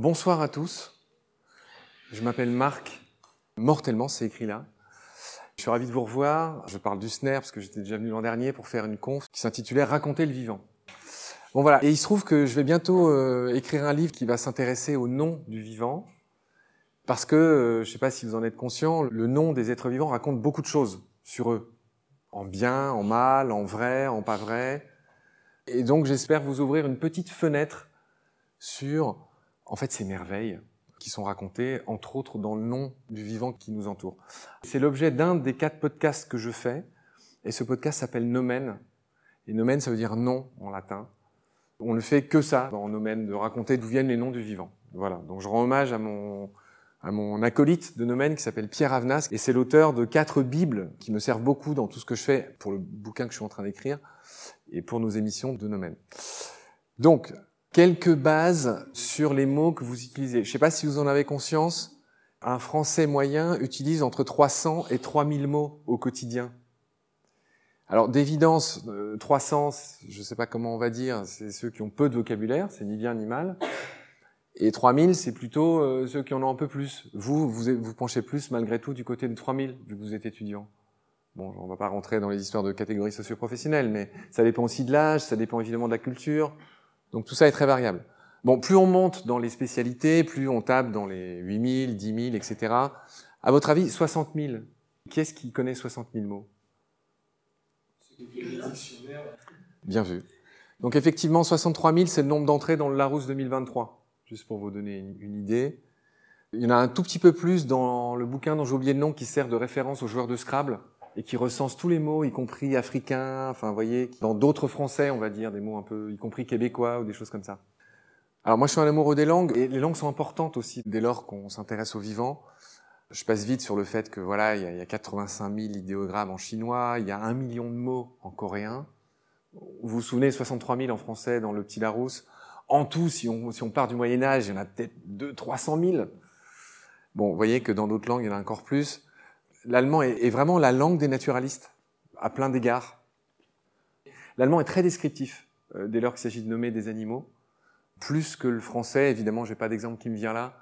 bonsoir à tous. Je m'appelle Marc, mortellement, c'est écrit là. Je suis ravi de vous revoir. Je parle du SNER parce que j'étais déjà venu l'an dernier pour faire une conf qui s'intitulait Raconter le vivant. Bon voilà, et il se trouve que je vais bientôt euh, écrire un livre qui va s'intéresser au nom du vivant, parce que, euh, je ne sais pas si vous en êtes conscient, le nom des êtres vivants raconte beaucoup de choses sur eux, en bien, en mal, en vrai, en pas vrai. Et donc j'espère vous ouvrir une petite fenêtre sur, en fait, ces merveilles qui sont racontées, entre autres, dans le nom du vivant qui nous entoure. C'est l'objet d'un des quatre podcasts que je fais, et ce podcast s'appelle Nomen. Et Nomen, ça veut dire nom en latin. On ne fait que ça dans Nomen, de raconter d'où viennent les noms du vivant. Voilà. Donc je rends hommage à mon, à mon acolyte de Nomen qui s'appelle Pierre Avenas, et c'est l'auteur de quatre Bibles qui me servent beaucoup dans tout ce que je fais pour le bouquin que je suis en train d'écrire et pour nos émissions de Nomen. Donc, quelques bases sur les mots que vous utilisez. Je ne sais pas si vous en avez conscience, un Français moyen utilise entre 300 et 3000 mots au quotidien. Alors d'évidence, 300, euh, je ne sais pas comment on va dire, c'est ceux qui ont peu de vocabulaire, c'est ni bien ni mal. Et 3000, c'est plutôt euh, ceux qui en ont un peu plus. Vous, vous vous penchez plus malgré tout du côté de 3000, vu que vous êtes étudiant. Bon, on va pas rentrer dans les histoires de catégories socioprofessionnelles, mais ça dépend aussi de l'âge, ça dépend évidemment de la culture. Donc tout ça est très variable. Bon, plus on monte dans les spécialités, plus on tape dans les 8000, 10 000, etc. À votre avis, 60 000. Qui est-ce qui connaît 60 000 mots? Bien vu. Donc effectivement, 63 000, c'est le nombre d'entrées dans le Larousse 2023, juste pour vous donner une, idée. Il y en a un tout petit peu plus dans le bouquin dont j'ai oublié le nom qui sert de référence aux joueurs de Scrabble et qui recense tous les mots, y compris africains, enfin, vous voyez, dans d'autres français, on va dire, des mots un peu, y compris québécois ou des choses comme ça. Alors moi, je suis un amoureux des langues et les langues sont importantes aussi dès lors qu'on s'intéresse au vivant. Je passe vite sur le fait que voilà, il y, a, 85 000 idéogrammes en chinois, il y a un million de mots en coréen. Vous vous souvenez, 63 000 en français dans le Petit Larousse. En tout, si on, si on part du Moyen Âge, il y en a peut-être 2 300 000. Bon, vous voyez que dans d'autres langues, il y en a encore plus. L'allemand est, vraiment la langue des naturalistes, à plein d'égards. L'allemand est très descriptif euh, dès lors qu'il s'agit de nommer des animaux, plus que le français. Évidemment, j'ai pas d'exemple qui me vient là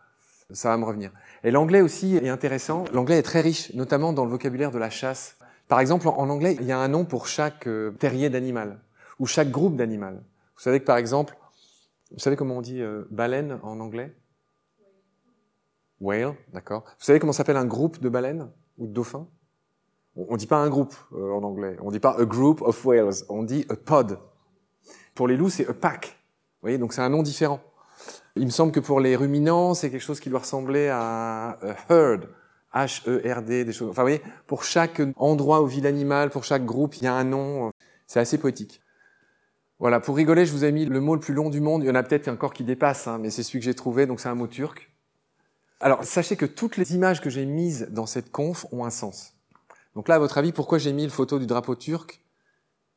ça va me revenir. Et l'anglais aussi est intéressant. L'anglais est très riche, notamment dans le vocabulaire de la chasse. Par exemple, en anglais, il y a un nom pour chaque euh, terrier d'animal ou chaque groupe d'animal. Vous savez que par exemple, vous savez comment on dit euh, baleine en anglais? Whale, d'accord. Vous savez comment s'appelle un groupe de baleines? Ou de dauphins On ne dit pas un groupe euh, en anglais. On ne dit pas a group of whales. On dit a pod. Pour les loups, c'est a pack. Vous voyez, donc c'est un nom différent. Il me semble que pour les ruminants, c'est quelque chose qui doit ressembler à herd, H-E-R-D, des choses. Enfin, vous voyez, pour chaque endroit où vit l'animal, pour chaque groupe, il y a un nom. C'est assez poétique. Voilà, pour rigoler, je vous ai mis le mot le plus long du monde. Il y en a peut-être encore qui dépasse, hein, mais c'est celui que j'ai trouvé, donc c'est un mot turc. Alors, sachez que toutes les images que j'ai mises dans cette conf ont un sens. Donc là, à votre avis, pourquoi j'ai mis le photo du drapeau turc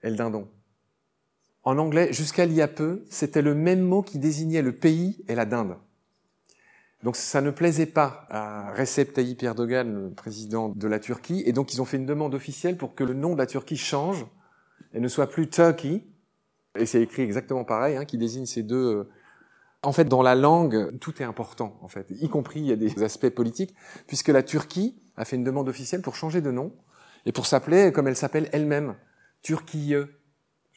et le dindon? En anglais, jusqu'à il y a peu, c'était le même mot qui désignait le pays et la dinde. Donc ça ne plaisait pas à Recep Tayyip Erdogan, le président de la Turquie, et donc ils ont fait une demande officielle pour que le nom de la Turquie change et ne soit plus Turkey, et c'est écrit exactement pareil, hein, qui désigne ces deux... En fait, dans la langue, tout est important, en fait, y compris il y a des aspects politiques, puisque la Turquie a fait une demande officielle pour changer de nom et pour s'appeler comme elle s'appelle elle-même, Turquie.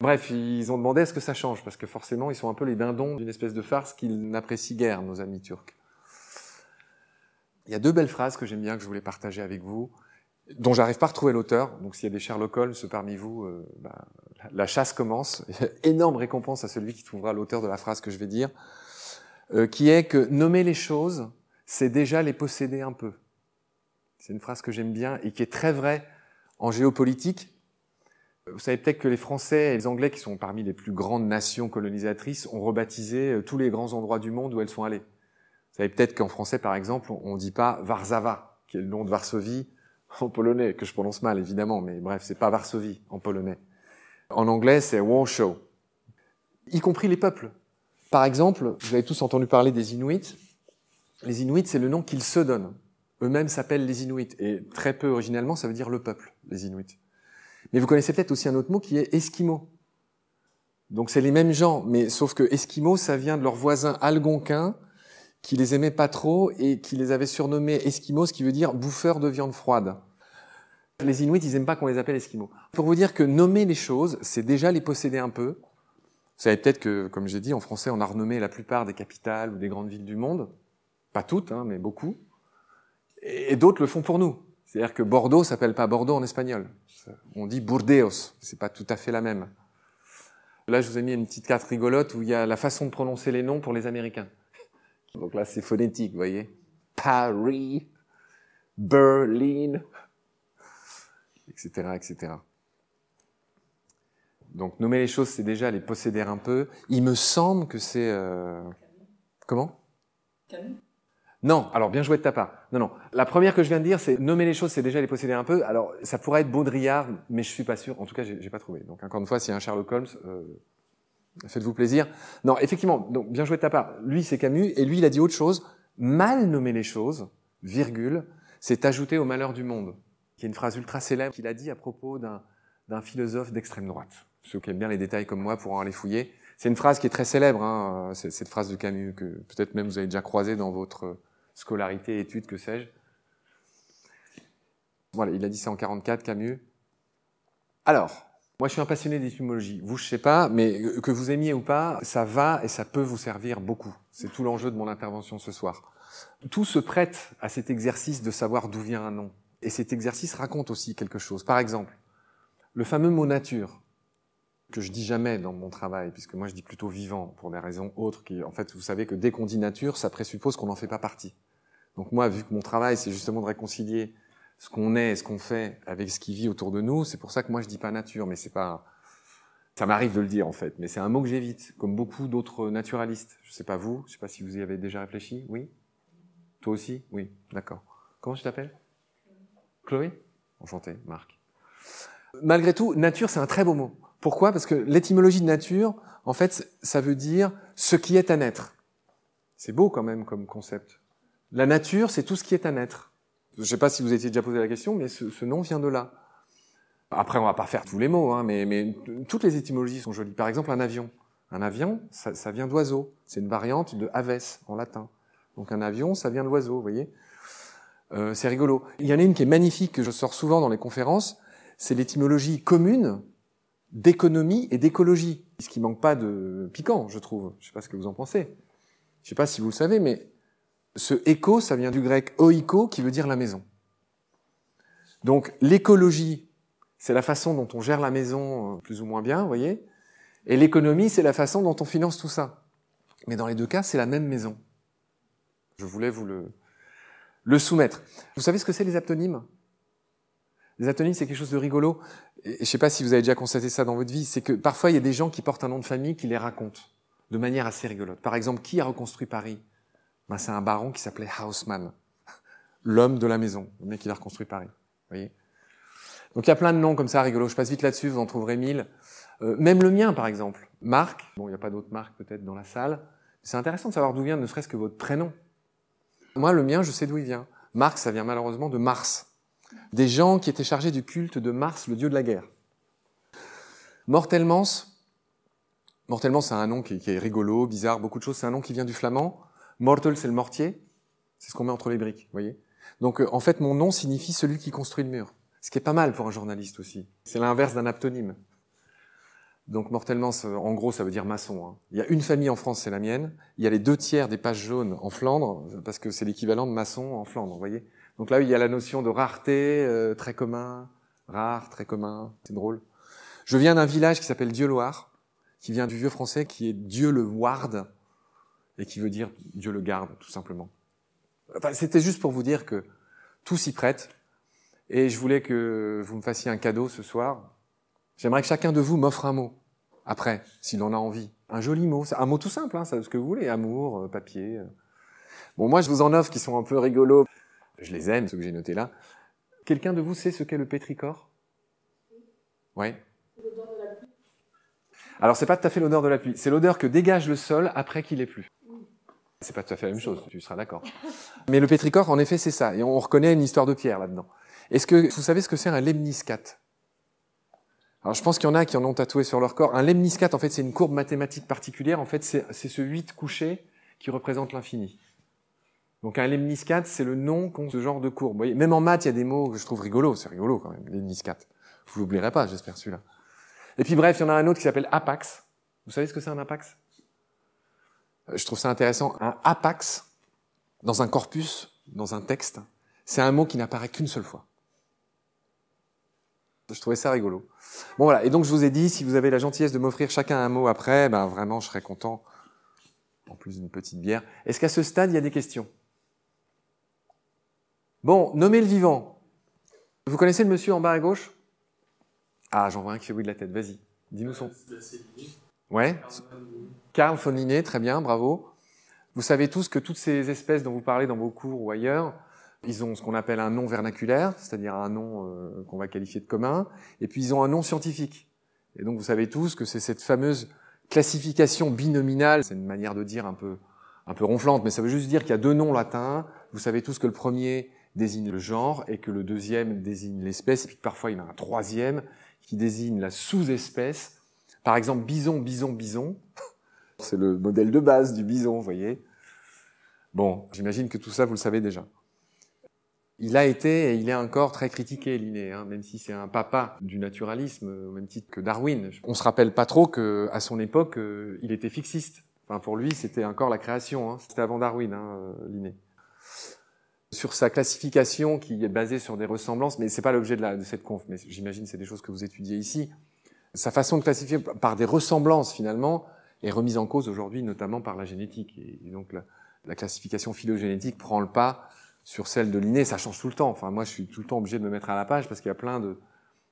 Bref, ils ont demandé à ce que ça change, parce que forcément, ils sont un peu les dindons d'une espèce de farce qu'ils n'apprécient guère, nos amis turcs. Il y a deux belles phrases que j'aime bien, que je voulais partager avec vous, dont j'arrive pas à retrouver l'auteur. Donc s'il y a des Sherlock Holmes parmi vous, euh, bah, la chasse commence. Énorme récompense à celui qui trouvera l'auteur de la phrase que je vais dire, euh, qui est que nommer les choses, c'est déjà les posséder un peu. C'est une phrase que j'aime bien et qui est très vraie en géopolitique, vous savez peut-être que les Français et les Anglais, qui sont parmi les plus grandes nations colonisatrices, ont rebaptisé euh, tous les grands endroits du monde où elles sont allées. Vous savez peut-être qu'en français, par exemple, on ne dit pas Warszawa, qui est le nom de Varsovie en polonais, que je prononce mal évidemment, mais bref, c'est pas Varsovie en polonais. En anglais, c'est Warsaw, y compris les peuples. Par exemple, vous avez tous entendu parler des Inuits. Les Inuits, c'est le nom qu'ils se donnent. Eux-mêmes s'appellent les Inuits, et très peu originellement, ça veut dire le peuple, les Inuits. Mais vous connaissez peut-être aussi un autre mot qui est esquimau. Donc c'est les mêmes gens, mais sauf que esquimau, ça vient de leur voisin algonquin qui les aimait pas trop et qui les avait surnommés Esquimaux, ce qui veut dire bouffeurs de viande froide. Les Inuits, ils aiment pas qu'on les appelle Esquimaux. Pour vous dire que nommer les choses, c'est déjà les posséder un peu. Vous savez peut-être que, comme j'ai dit, en français, on a renommé la plupart des capitales ou des grandes villes du monde. Pas toutes, hein, mais beaucoup. Et d'autres le font pour nous. C'est-à-dire que Bordeaux s'appelle pas Bordeaux en espagnol. On dit Burdeos. C'est pas tout à fait la même. Là, je vous ai mis une petite carte rigolote où il y a la façon de prononcer les noms pour les Américains. Donc là, c'est phonétique, vous voyez. Paris, Berlin, etc., etc. Donc nommer les choses, c'est déjà les posséder un peu. Il me semble que c'est... Euh... Comment? Non, alors bien joué de ta part. Non, non. La première que je viens de dire, c'est nommer les choses, c'est déjà les posséder un peu. Alors ça pourrait être Baudrillard, mais je suis pas sûr. En tout cas, j'ai pas trouvé. Donc encore une fois, s'il y a un Sherlock Holmes, euh, faites-vous plaisir. Non, effectivement, donc bien joué de ta part. Lui, c'est Camus, et lui, il a dit autre chose. Mal nommer les choses, virgule, c'est ajouter au malheur du monde. Qui est une phrase ultra célèbre qu'il a dit à propos d'un philosophe d'extrême droite. Ceux qui aiment bien les détails comme moi pourront aller fouiller. C'est une phrase qui est très célèbre, hein, cette phrase de Camus, que peut-être même vous avez déjà croisée dans votre scolarité, études, que sais-je. Voilà, il a dit ça en 44, Camus. Alors, moi je suis un passionné d'étymologie. Vous, je sais pas, mais que vous aimiez ou pas, ça va et ça peut vous servir beaucoup. C'est tout l'enjeu de mon intervention ce soir. Tout se prête à cet exercice de savoir d'où vient un nom. Et cet exercice raconte aussi quelque chose. Par exemple, le fameux mot nature, que je dis jamais dans mon travail, puisque moi je dis plutôt vivant, pour des raisons autres qui, en fait, vous savez que dès qu'on dit nature, ça présuppose qu'on n'en fait pas partie. Donc moi, vu que mon travail, c'est justement de réconcilier ce qu'on est et ce qu'on fait avec ce qui vit autour de nous, c'est pour ça que moi je dis pas nature, mais c'est pas, ça m'arrive de le dire en fait, mais c'est un mot que j'évite, comme beaucoup d'autres naturalistes. Je sais pas vous, je sais pas si vous y avez déjà réfléchi, oui? Toi aussi? Oui, d'accord. Comment tu t'appelles? Chloé? Enchanté, Marc. Malgré tout, nature, c'est un très beau mot. Pourquoi? Parce que l'étymologie de nature, en fait, ça veut dire ce qui est à naître. C'est beau quand même comme concept. La nature, c'est tout ce qui est à naître. Je ne sais pas si vous étiez déjà posé la question, mais ce, nom vient de là. Après, on va pas faire tous les mots, hein, mais, toutes les étymologies sont jolies. Par exemple, un avion. Un avion, ça, ça vient d'oiseau. C'est une variante de aves en latin. Donc un avion, ça vient d'oiseau, vous voyez euh, c'est rigolo. Il y en a une qui est magnifique, que je sors souvent dans les conférences, c'est l'étymologie commune d'économie et d'écologie. Ce qui manque pas de piquant, je trouve. Je sais pas ce que vous en pensez. Je sais pas si vous le savez, mais ce éco, ça vient du grec oiko, qui veut dire la maison. Donc l'écologie, c'est la façon dont on gère la maison euh, plus ou moins bien, vous voyez. Et l'économie, c'est la façon dont on finance tout ça. Mais dans les deux cas, c'est la même maison. Je voulais vous le, le soumettre. Vous savez ce que c'est les aptonymes? Les aptonymes, c'est quelque chose de rigolo. Et je ne sais pas si vous avez déjà constaté ça dans votre vie, c'est que parfois il y a des gens qui portent un nom de famille qui les racontent de manière assez rigolote. Par exemple, qui a reconstruit Paris? Ben, C'est un baron qui s'appelait Haussmann, l'homme de la maison, le mec qui a reconstruit Paris. voyez? Donc il y a plein de noms comme ça rigolos. Je passe vite là-dessus, vous en trouverez mille. Euh, même le mien, par exemple. Marc. Bon, il n'y a pas d'autres marques peut-être dans la salle. C'est intéressant de savoir d'où vient ne serait-ce que votre prénom. Moi, le mien, je sais d'où il vient. Marx, ça vient malheureusement de Mars. Des gens qui étaient chargés du culte de Mars, le dieu de la guerre. Mortelmans, Mortelmans, c'est un nom qui, est rigolo, bizarre, beaucoup de choses. C'est un nom qui vient du flamand. Mortel, c'est le mortier. C'est ce qu'on met entre les briques, vous voyez. Donc, euh, en fait, mon nom signifie celui qui construit le mur. Ce qui est pas mal pour un journaliste aussi. C'est l'inverse d'un aptonyme. Donc mortellement, en gros, ça veut dire maçon. Hein. Il y a une famille en France, c'est la mienne. Il y a les deux tiers des pages jaunes en Flandre, parce que c'est l'équivalent de maçon en Flandre, vous voyez. Donc là, il y a la notion de rareté, euh, très commun, rare, très commun, c'est drôle. Je viens d'un village qui s'appelle Dieu-Loire, qui vient du vieux français, qui est Dieu le Ward, et qui veut dire Dieu le garde, tout simplement. Enfin, c'était juste pour vous dire que tout s'y prête, et je voulais que vous me fassiez un cadeau ce soir, J'aimerais que chacun de vous m'offre un mot. Après, s'il en a envie. Un joli mot. Un mot tout simple, hein, ce que vous voulez. Amour, euh, papier. Euh. Bon, moi, je vous en offre qui sont un peu rigolos. Je les aime, ceux que j'ai notés là. Quelqu'un de vous sait ce qu'est le pétricor Ouais. Alors, c'est pas tout à fait l'odeur de la pluie. C'est l'odeur que dégage le sol après qu'il ait plu. C'est pas tout à fait la même chose, tu seras d'accord. Mais le pétricor, en effet, c'est ça. Et on reconnaît une histoire de pierre là-dedans. Est-ce que vous savez ce que c'est un lemniscate? Alors je pense qu'il y en a qui en ont tatoué sur leur corps. Un lemniscate, en fait, c'est une courbe mathématique particulière. En fait, c'est ce 8 couché qui représente l'infini. Donc un lemniscate, c'est le nom qu'ont ce genre de courbe. Vous voyez, même en maths, il y a des mots que je trouve rigolos. C'est rigolo quand même, lemniscate. Vous l'oublierez pas, j'espère celui-là. Et puis bref, il y en a un autre qui s'appelle apax. Vous savez ce que c'est un apax? Euh, Je trouve ça intéressant. Un apax, dans un corpus, dans un texte, c'est un mot qui n'apparaît qu'une seule fois. Je trouvais ça rigolo. Bon voilà, et donc je vous ai dit, si vous avez la gentillesse de m'offrir chacun un mot après, ben vraiment je serais content, en plus d'une petite bière. Est-ce qu'à ce stade, il y a des questions? Bon, nommez le vivant. Vous connaissez le monsieur en bas à gauche? Ah, j'en vois un qui fait oui de la tête, vas-y, dis-nous son... Ouais Carl von Linné, très bien, bravo. Vous savez tous que toutes ces espèces dont vous parlez dans vos cours ou ailleurs, ils ont ce qu'on appelle un nom vernaculaire, c'est-à-dire un nom euh, qu'on va qualifier de commun, et puis ils ont un nom scientifique. Et donc vous savez tous que c'est cette fameuse classification binominale, c'est une manière de dire un peu, un peu ronflante, mais ça veut juste dire qu'il y a deux noms latins. Vous savez tous que le premier désigne le genre et que le deuxième désigne l'espèce, et puis parfois il y en a un troisième qui désigne la sous-espèce. Par exemple, bison, bison, bison. C'est le modèle de base du bison, vous voyez. Bon, j'imagine que tout ça, vous le savez déjà. Il a été et il est encore très critiqué, Linné, hein, même si c'est un papa du naturalisme, au même titre que Darwin. On se rappelle pas trop que à son époque, euh, il était fixiste. Enfin, pour lui, c'était encore la création. Hein. C'était avant Darwin, hein, euh, Linné. Sur sa classification, qui est basée sur des ressemblances, mais c'est pas l'objet de, cette conf, mais j'imagine c'est des choses que vous étudiez ici. Sa façon de classifier par des ressemblances, finalement, est remise en cause aujourd'hui, notamment par la génétique. Et donc, la, la classification phylogénétique prend le pas sur celle de Linné, ça change tout le temps. Enfin, moi, je suis tout le temps obligé de me mettre à la page parce qu'il y a plein de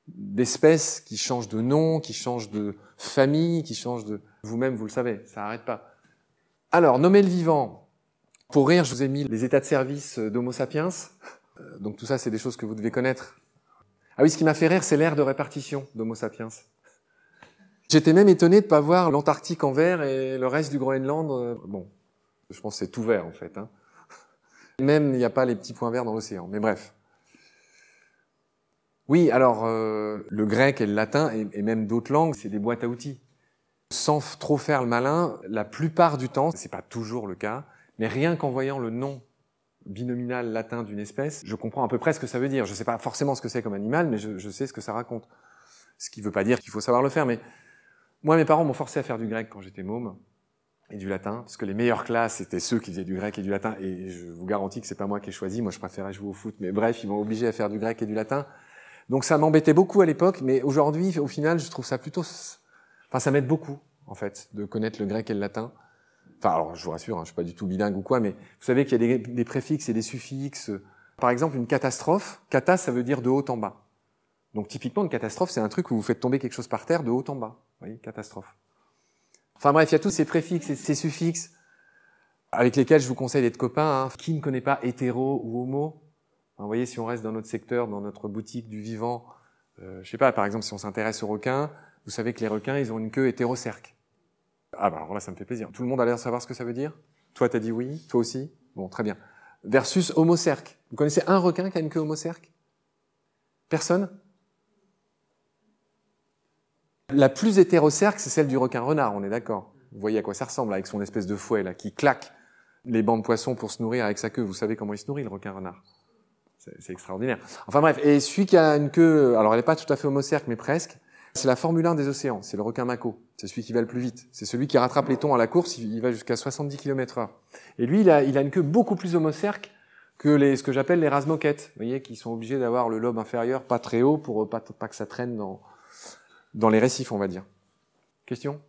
d'espèces qui changent de nom, qui changent de famille, qui changent de... Vous-même, vous le savez, ça n'arrête pas. Alors, nommer le vivant. Pour rire, je vous ai mis les états de service d'Homo sapiens. Euh, donc tout ça, c'est des choses que vous devez connaître. Ah oui, ce qui m'a fait rire, c'est l'ère de répartition d'Homo sapiens. J'étais même étonné de ne pas voir l'Antarctique en vert et le reste du Groenland. Euh, bon, je pense que c'est tout vert en fait. Hein. Même il n'y a pas les petits points verts dans l'océan. Mais bref. Oui, alors euh, le grec et le latin, et, même d'autres langues, c'est des boîtes à outils. Sans trop faire le malin, la plupart du temps, c'est pas toujours le cas, mais rien qu'en voyant le nom binominal latin d'une espèce, je comprends à peu près ce que ça veut dire. Je ne sais pas forcément ce que c'est comme animal, mais je, je, sais ce que ça raconte. Ce qui ne veut pas dire qu'il faut savoir le faire, mais moi, mes parents m'ont forcé à faire du grec quand j'étais môme et du latin, parce que les meilleures classes c'était ceux qui faisaient du grec et du latin, et je vous garantis que c'est pas moi qui ai choisi, moi je préférais jouer au foot, mais bref, ils m'ont obligé à faire du grec et du latin. Donc ça m'embêtait beaucoup à l'époque, mais aujourd'hui, au final, je trouve ça plutôt, enfin ça m'aide beaucoup, en fait, de connaître le grec et le latin. Enfin, alors je vous rassure, hein, je suis pas du tout bilingue ou quoi, mais vous savez qu'il y a des, des, préfixes et des suffixes. Par exemple, une catastrophe, kata, ça veut dire de haut en bas. Donc typiquement, une catastrophe, c'est un truc où vous faites tomber quelque chose par terre de haut en bas. Vous voyez, catastrophe. Enfin bref, il y a tous ces préfixes et ces suffixes avec lesquels je vous conseille d'être copain. Hein. Qui ne connaît pas hétéro ou homo? Vous voyez, si on reste dans notre secteur, dans notre boutique du vivant, euh, je sais pas, par exemple, si on s'intéresse aux requins, vous savez que les requins, ils ont une queue hétérocerque. Ah bah alors là, ça me fait plaisir. Tout le monde a l'air de savoir ce que ça veut dire? Toi, t'as dit oui? Toi aussi? Bon, très bien. Versus homocerque. Vous connaissez un requin qui a une queue homocerque Personne? La plus hétérocerque, c'est celle du requin renard, on est d'accord. Vous voyez à quoi ça ressemble avec son espèce de fouet là qui claque les bancs de poissons pour se nourrir avec sa queue. Vous savez comment il se nourrit le requin renard? C'est extraordinaire. Enfin bref, et celui qui a une queue, alors elle n'est pas tout à fait homocerque, mais presque. C'est la Formule 1 des océans, c'est le requin mako. C'est celui qui va le plus vite. C'est celui qui rattrape les thons à la course, il va jusqu'à 70 km heure. Et lui, il a, une queue beaucoup plus homocerque que les, ce que j'appelle les rasmoquettes. Vous voyez, qui sont obligés d'avoir le lobe inférieur pas très haut pour pas, pas que ça traîne dans, dans les récifs, on va dire. Question?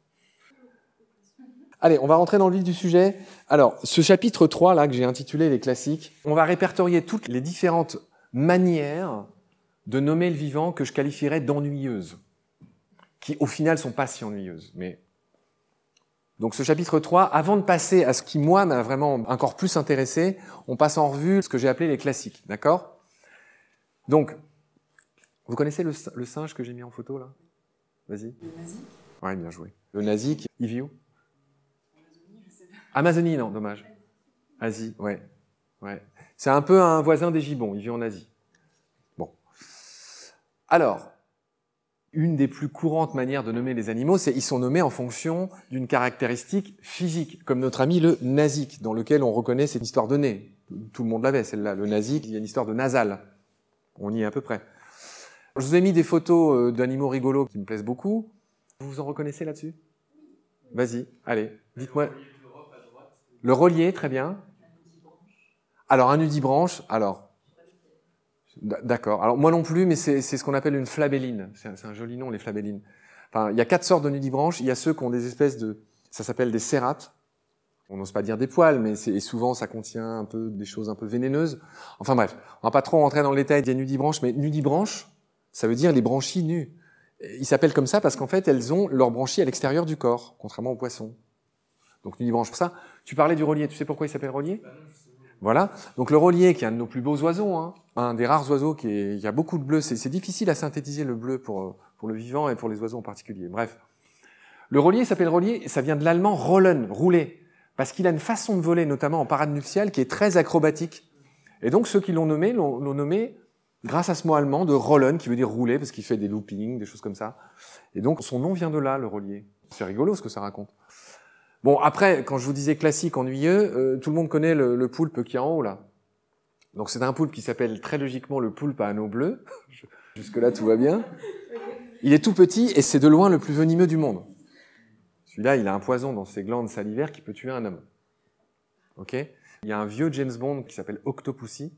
Allez, on va rentrer dans le vif du sujet. Alors, ce chapitre 3, là, que j'ai intitulé Les classiques, on va répertorier toutes les différentes manières de nommer le vivant que je qualifierais d'ennuyeuses, qui au final sont pas si ennuyeuses. Mais donc ce chapitre 3, avant de passer à ce qui moi m'a vraiment encore plus intéressé, on passe en revue ce que j'ai appelé les classiques, d'accord? Donc, vous connaissez le, le singe que j'ai mis en photo là? Vas-y. Le nazi? Ouais, bien joué. Le nazi, il vit où Amazonie, je sais pas. Amazonie, non, dommage. Asie, ouais. ouais. C'est un peu un voisin des gibbons, il vit en Asie. Bon. Alors, une des plus courantes manières de nommer les animaux, c'est ils sont nommés en fonction d'une caractéristique physique, comme notre ami le nasique, dans lequel on reconnaît cette histoire de nez. Tout le monde l'avait, celle-là. Le nazi, il y a une histoire de nasal. On y est à peu près. Je vous ai mis des photos euh, d'animaux rigolos qui me plaisent beaucoup. Vous vous en reconnaissez là-dessus? Vas-y, allez, dites-moi. Le relier, très bien. Alors, un nudibranche, alors. D'accord. Alors, moi non plus, mais c'est ce qu'on appelle une flabelline. C'est un, joli nom, les flabellines. Enfin, il y a quatre sortes de nudibranches. Il y a ceux qui ont des espèces de, ça s'appelle des cérates. On n'ose pas dire des poils, mais souvent ça contient un peu des choses un peu vénéneuses. Enfin bref, on va pas trop rentrer dans le détail des nudibranches, mais nudibranches, ça veut dire les branchies nues. Ils s'appellent comme ça parce qu'en fait, elles ont leurs branchies à l'extérieur du corps, contrairement aux poissons. Donc nudibranche pour ça. Tu parlais du relier, tu sais pourquoi il s'appelle relier? Bah Voilà. Donc le relier, qui est un de nos plus beaux oiseaux, hein, un des rares oiseaux qui, est, qui a beaucoup de bleu. C'est difficile à synthétiser le bleu pour, pour le vivant et pour les oiseaux en particulier. Bref. Le relier s'appelle relier, ça vient de l'allemand rollen, rouler, parce qu'il a une façon de voler, notamment en parade nuptiale, qui est très acrobatique. Et donc ceux qui l'ont nommé l'ont nommé grâce à ce mot allemand de rollen, qui veut dire rouler, parce qu'il fait des loopings, des choses comme ça. Et donc son nom vient de là, le relier. C'est rigolo ce que ça raconte. Bon, après, quand je vous disais classique, ennuyeux, euh, tout le monde connaît le, le poulpe qui est en haut, là. Donc c'est un poulpe qui s'appelle très logiquement le poulpe à anneaux bleus. Jusque-là, tout va bien. Il est tout petit et c'est de loin le plus venimeux du monde. Celui-là, il a un poison dans ses glandes salivaires qui peut tuer un homme. Ok? Il y a un vieux James Bond qui s'appelle Octopussy,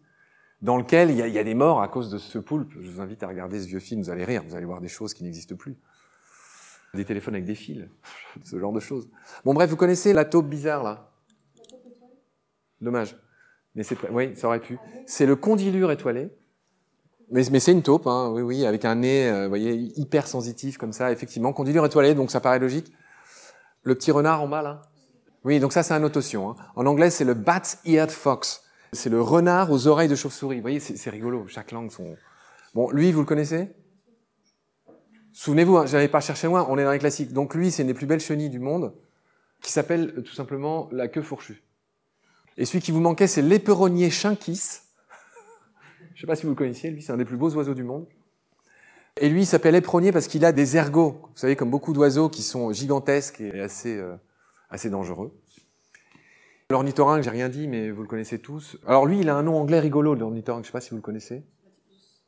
dans lequel il y, a, il y, a, des morts à cause de ce poulpe. Je vous invite à regarder ce vieux film, vous allez rire, vous allez voir des choses qui n'existent plus. Des téléphones avec des fils, ce genre de choses. Bon bref, vous connaissez la taupe bizarre là? Dommage. Mais c'est oui, ça aurait pu. C'est le condylure étoilé. Mais, mais c'est une taupe, hein, oui, oui, avec un nez, euh, voyez, hyper sensitif comme ça, effectivement. Condylure étoilé, donc ça paraît logique. Le petit renard en bas là. Oui, donc ça c'est un notation. Hein. En anglais, c'est le bat-eared fox. C'est le renard aux oreilles de chauve-souris. Vous voyez, c'est rigolo. Chaque langue. Bon, lui, vous le connaissez? Souvenez-vous, hein, j'avais pas cherché loin. On est dans les classiques. Donc lui, c'est une des plus belles chenilles du monde, qui s'appelle euh, tout simplement la queue fourchue. Et celui qui vous manquait, c'est l'éperonnier chinquis. Je sais pas si vous le connaissiez. Lui, c'est un des plus beaux oiseaux du monde. Et lui, il s'appelle éperonnier parce qu'il a des ergots. Vous savez, comme beaucoup d'oiseaux qui sont gigantesques et assez, euh, assez dangereux. L'ornithorynque, j'ai rien dit, mais vous le connaissez tous. Alors lui, il a un nom anglais rigolo, l'ornithorynque, je sais pas si vous le connaissez.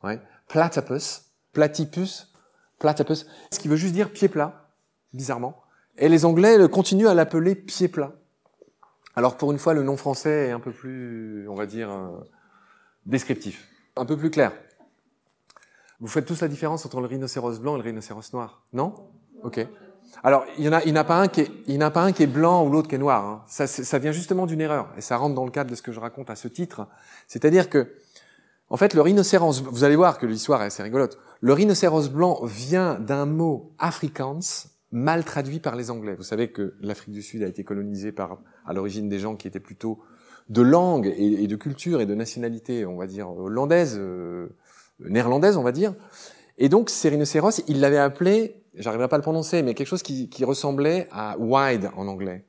Ouais. Platypus. Platypus. Platypus. Ce qui veut juste dire pied plat, bizarrement. Et les Anglais continuent à l'appeler pied plat. Alors pour une fois, le nom français est un peu plus, on va dire, euh, descriptif. Un peu plus clair. Vous faites tous la différence entre le rhinocéros blanc et le rhinocéros noir, non? Ok. Alors, il n'y en a, il pas un qui est, pas un qui est blanc ou l'autre qui est noir. Hein. Ça, ça vient justement d'une erreur, et ça rentre dans le cadre de ce que je raconte à ce titre. C'est-à-dire que, en fait, le rhinocéros, vous allez voir que l'histoire est assez rigolote. Le rhinocéros blanc vient d'un mot afrikaans mal traduit par les Anglais. Vous savez que l'Afrique du Sud a été colonisée par, à l'origine des gens qui étaient plutôt de langue et, de culture et de nationalité, on va dire hollandaise, euh, néerlandaise, on va dire. Et donc, ces rhinocéros, ils l'avaient appelé j'arriverai pas à le prononcer, mais quelque chose qui, qui ressemblait à wide en anglais.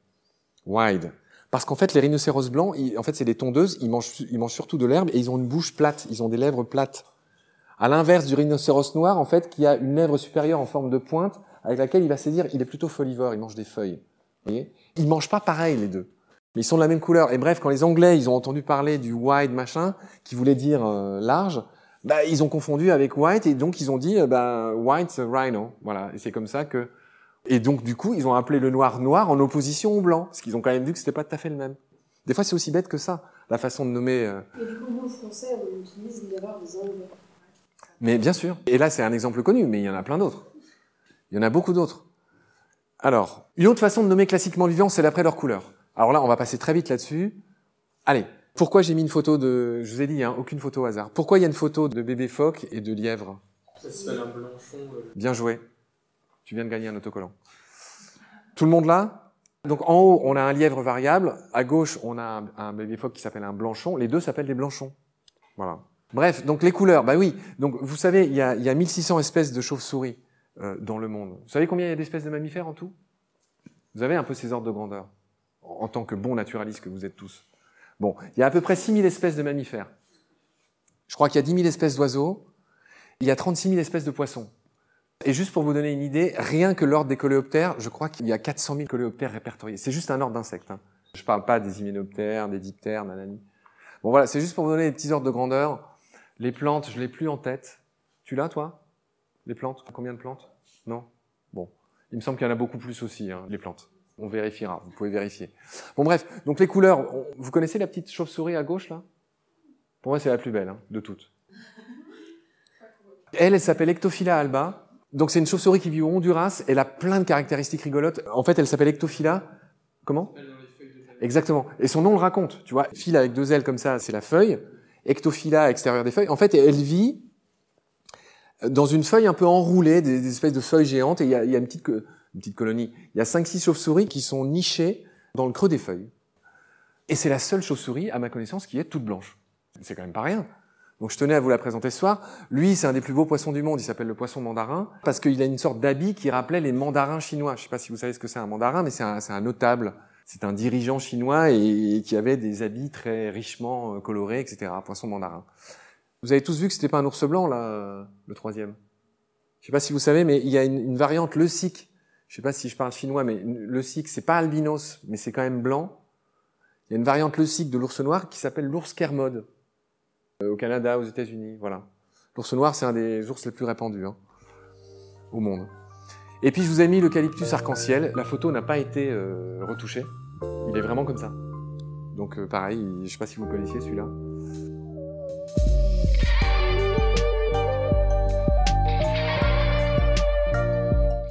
Wide. Parce qu'en fait, les rhinocéros blancs, en fait, c'est des tondeuses, ils mangent, ils mangent surtout de l'herbe et ils ont une bouche plate, ils ont des lèvres plates. À l'inverse du rhinocéros noir, en fait, qui a une lèvre supérieure en forme de pointe, avec laquelle il va se dire, il est plutôt folivore, il mange des feuilles. Vous voyez? Ils mangent pas pareil, les deux. Mais ils sont de la même couleur. Et bref, quand les Anglais, ils ont entendu parler du wide machin, qui voulait dire euh, large, bah, ils ont confondu avec white et donc ils ont dit bah, white rhino. Voilà, et c'est comme ça que et donc du coup ils ont appelé le noir noir en opposition au blanc, parce qu'ils ont quand même vu que c'était pas tout à fait le même. Des fois c'est aussi bête que ça, la façon de nommer. Euh... Et du coup, nous, français, on utilise l'erreur des Anglais. Mais bien sûr. Et là c'est un exemple connu, mais il y en a plein d'autres. Il y en a beaucoup d'autres. Alors, une autre façon de nommer classiquement vivant, c'est d'après leur couleur. Alors là, on va passer très vite là-dessus. Allez, pourquoi j'ai mis une photo de... Je vous ai dit, hein, aucune photo au hasard. Pourquoi il y a une photo de bébé phoque et de lièvre? Ça s'appelle un blanchon. Euh. Bien joué. Tu viens de gagner un autocollant. Tout le monde là? Donc en haut, on a un lièvre variable. À gauche, on a un, bébé phoque qui s'appelle un blanchon. Les deux s'appellent des blanchons. Voilà. Bref, donc les couleurs, bah oui. Donc vous savez, il y a, il y a 1600 espèces de chauves-souris euh, dans le monde. Vous savez combien il y a d'espèces de mammifères en tout? Vous avez un peu ces ordres de grandeur, en tant que bons naturalistes que vous êtes tous. Bon, il y a à peu près 6000 espèces de mammifères. Je crois qu'il y a 10 000 espèces d'oiseaux. Il y a 36 000 espèces de poissons. Et juste pour vous donner une idée, rien que l'ordre des coléoptères, je crois qu'il y a 400 000 coléoptères répertoriés. C'est juste un ordre d'insectes. Hein. Je ne parle pas des hyménoptères, des diptères, nanani. Bon voilà, c'est juste pour vous donner des petits ordres de grandeur. Les plantes, je l'ai plus en tête. Tu l'as toi? Les plantes? Combien de plantes? Non Bon. Il me semble qu'il y en a beaucoup plus aussi, hein, les plantes. On vérifiera, vous pouvez vérifier. Bon bref, donc les couleurs, on- vous connaissez la petite chauve-souris à gauche là? Pour moi c'est la plus belle hein, de toutes. Elle, elle s'appelle Ectophila alba. Donc c'est une chauve-souris qui vit au Honduras. Elle a plein de caractéristiques rigolotes. En fait, elle s'appelle Ectophila. Comment? Exactement. Et son nom le raconte. Tu vois, file avec deux ailes comme ça, c'est la feuille. Ectophila à l'extérieur des feuilles. En fait, elle vit dans une feuille un peu enroulée, des, espèces de feuilles géantes. Et il y a, y a une, petite, une petite colonie. Il y a cinq, six chauves-souris qui sont nichées dans le creux des feuilles. Et c'est la seule chauve-souris, à ma connaissance, qui est toute blanche. C'est quand même pas rien. Donc je tenais à vous la présenter ce soir. Lui, c'est un des plus beaux poissons du monde. Il s'appelle le poisson mandarin parce qu'il a une sorte d'habit qui rappelait les mandarins chinois. Je sais pas si vous savez ce que c'est un mandarin, mais c'est un, un notable. C'est un dirigeant chinois et, et qui avait des habits très richement euh, colorés, etc. Poisson mandarin. Vous avez tous vu que c'était pas un ours blanc là, le troisième. Je sais pas si vous savez, mais il y a une, une variante le sikh. Je sais pas si je parle chinois, mais le sikh c'est pas albinos, mais c'est quand même blanc. Il y a une variante le de l'ours noir qui s'appelle l'ours kermode euh, au Canada, aux États-Unis, voilà. L'ours noir, c'est un des ours les plus répandus hein, au monde. Et puis je vous ai mis l'eucalyptus arc-en-ciel. La photo n'a pas été euh, retouchée. Il est vraiment comme ça. Donc euh, pareil, je sais pas si vous connaissiez celui-là.